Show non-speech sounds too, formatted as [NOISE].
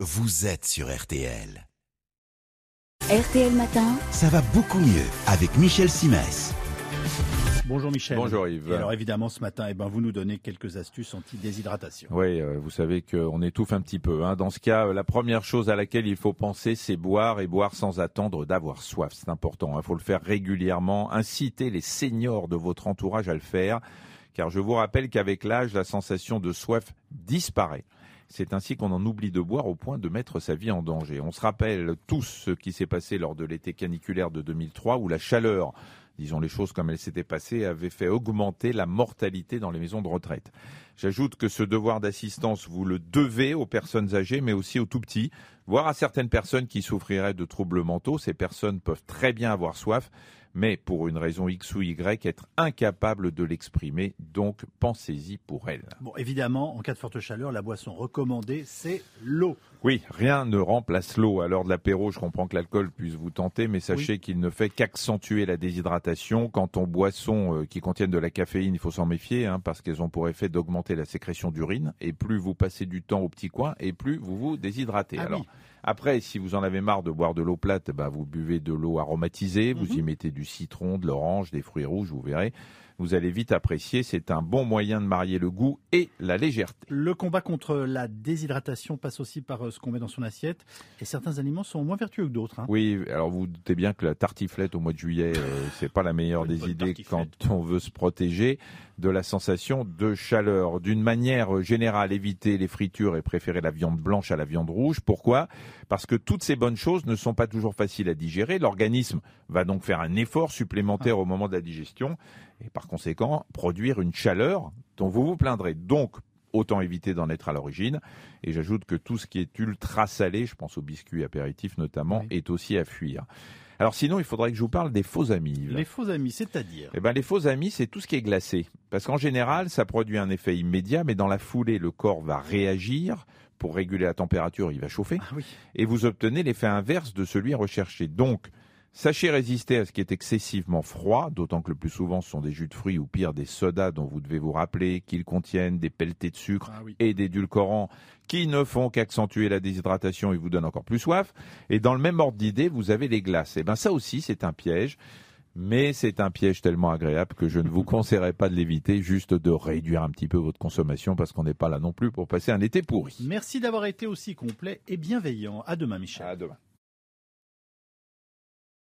vous êtes sur RTL. RTL Matin, Ça va beaucoup mieux avec Michel Simès. Bonjour Michel. Bonjour Yves. Et alors évidemment ce matin, eh ben, vous nous donnez quelques astuces anti-déshydratation. Oui, euh, vous savez qu'on étouffe un petit peu. hein. Dans ce cas, euh, la première chose à laquelle il faut penser, c'est boire et boire sans attendre d'avoir soif. C'est important. Il faut le faire régulièrement. Incitez les seniors de votre entourage à le faire, car je vous rappelle qu'avec l'âge, la sensation de soif disparaît. C'est ainsi qu'on en oublie de boire au point de mettre sa vie en danger. On se rappelle tous ce qui s'est passé lors de l'été caniculaire de 2003 où la chaleur, disons les choses comme elles s'étaient passées, avait fait augmenter la mortalité dans les maisons de retraite. J'ajoute que ce devoir d'assistance, vous le devez aux personnes âgées, mais aussi aux tout petits, voire à certaines personnes qui souffriraient de troubles mentaux. Ces personnes peuvent très bien avoir soif, mais pour une raison X ou Y, être incapables de l'exprimer. Donc pensez-y pour elles. Bon, évidemment, en cas de forte chaleur, la boisson recommandée, c'est l'eau. Oui, rien ne remplace l'eau. À l'heure de l'apéro, je comprends que l'alcool puisse vous tenter, mais sachez qu'il ne fait qu'accentuer la déshydratation. Quant aux boissons euh, qui contiennent de la caféine, il faut s'en méfier, hein, parce qu'elles ont pour effet d'augmenter la sécrétion d'urine. Et plus vous passez du temps au petit coin, et plus vous vous déshydratez. Ah Alors, oui. Après, si vous en avez marre de boire de l'eau plate, bah, vous buvez de l'eau aromatisée, vous Mhm. y mettez du citron, de l'orange, des fruits rouges, vous verrez. Vous allez vite apprécier. C'est un bon moyen de marier le goût et la légèreté. Le combat contre la déshydratation passe aussi par euh, ce qu'on met dans son assiette. Et certains aliments sont moins vertueux que d'autres. hein. Oui, alors vous, vous doutez bien que la tartiflette au mois de juillet, euh, [LAUGHS] c'est pas la meilleure des idées quand on veut se protéger de la sensation de chaleur. D'une manière générale, éviter les fritures et préférer la viande blanche à la viande rouge. Pourquoi? Parce que toutes ces bonnes choses ne sont pas toujours faciles à digérer. L'organisme va donc faire un effort supplémentaire au moment de la digestion et par conséquent produire une chaleur dont vous vous plaindrez. Donc, autant éviter d'en être à l'origine. Et j'ajoute que tout ce qui est ultra salé, je pense aux biscuits apéritifs notamment, Oui. est aussi à fuir. Alors sinon, il faudrait que je vous parle des faux amis. Les faux amis, c'est-à-dire? Eh ben, les faux amis, c'est tout ce qui est glacé. Parce qu'en général, ça produit un effet immédiat, mais dans la foulée, le corps va réagir. Pour réguler la température, il va chauffer. Ah oui. Et vous obtenez l'effet inverse de celui recherché. Donc, sachez résister à ce qui est excessivement froid, d'autant que le plus souvent, ce sont des jus de fruits ou pire des sodas dont vous devez vous rappeler qu'ils contiennent des pelletés de sucre Ah oui. et d'édulcorants qui ne font qu'accentuer la déshydratation et vous donnent encore plus soif. Et dans le même ordre d'idée, vous avez les glaces. Et ben ça aussi, c'est un piège. Mais c'est un piège tellement agréable que je ne vous [LAUGHS] conseillerais pas de l'éviter, juste de réduire un petit peu votre consommation parce qu'on n'est pas là non plus pour passer un été pourri. Merci d'avoir été aussi complet et bienveillant. À demain, Michel. À demain.